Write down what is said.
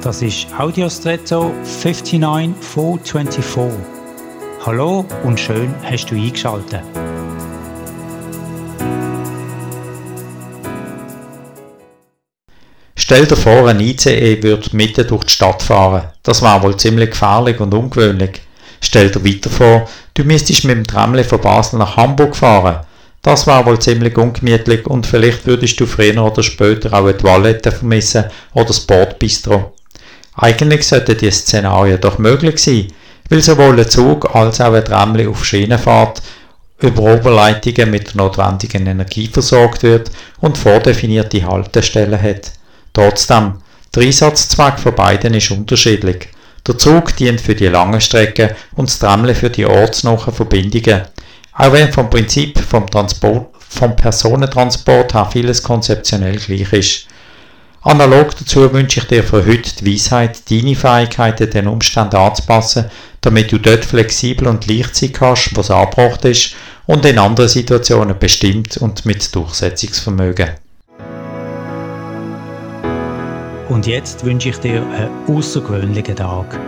Das ist Audiostretto 59424. Hallo und schön hast du eingeschaltet. Stell dir vor, ein ICE würde mitten durch die Stadt fahren. Das war wohl ziemlich gefährlich und ungewöhnlich. Stell dir weiter vor, du müsstest mit dem Tramle von Basel nach Hamburg fahren. Das war wohl ziemlich ungemütlich und vielleicht würdest du früher oder später auch die Toilette vermissen oder das Bordbistro. Eigentlich sollten die Szenarien doch möglich sein, weil sowohl ein Zug als auch ein Tramli auf Schienenfahrt über Oberleitungen mit der notwendigen Energie versorgt wird und vordefinierte Haltestellen hat. Trotzdem, der Einsatzzweck von beiden ist unterschiedlich. Der Zug dient für die langen Strecken und das Tramli für die ortsnahen Verbindungen. Auch wenn vom Prinzip vom, Transport, vom Personentransport her vieles konzeptionell gleich ist. Analog dazu wünsche ich dir für heute die Weisheit, deine Fähigkeiten den Umständen anzupassen, damit du dort flexibel und leicht sein kannst, was angebracht ist, und in anderen Situationen bestimmt und mit Durchsetzungsvermögen. Und jetzt wünsche ich dir einen außergewöhnlichen Tag.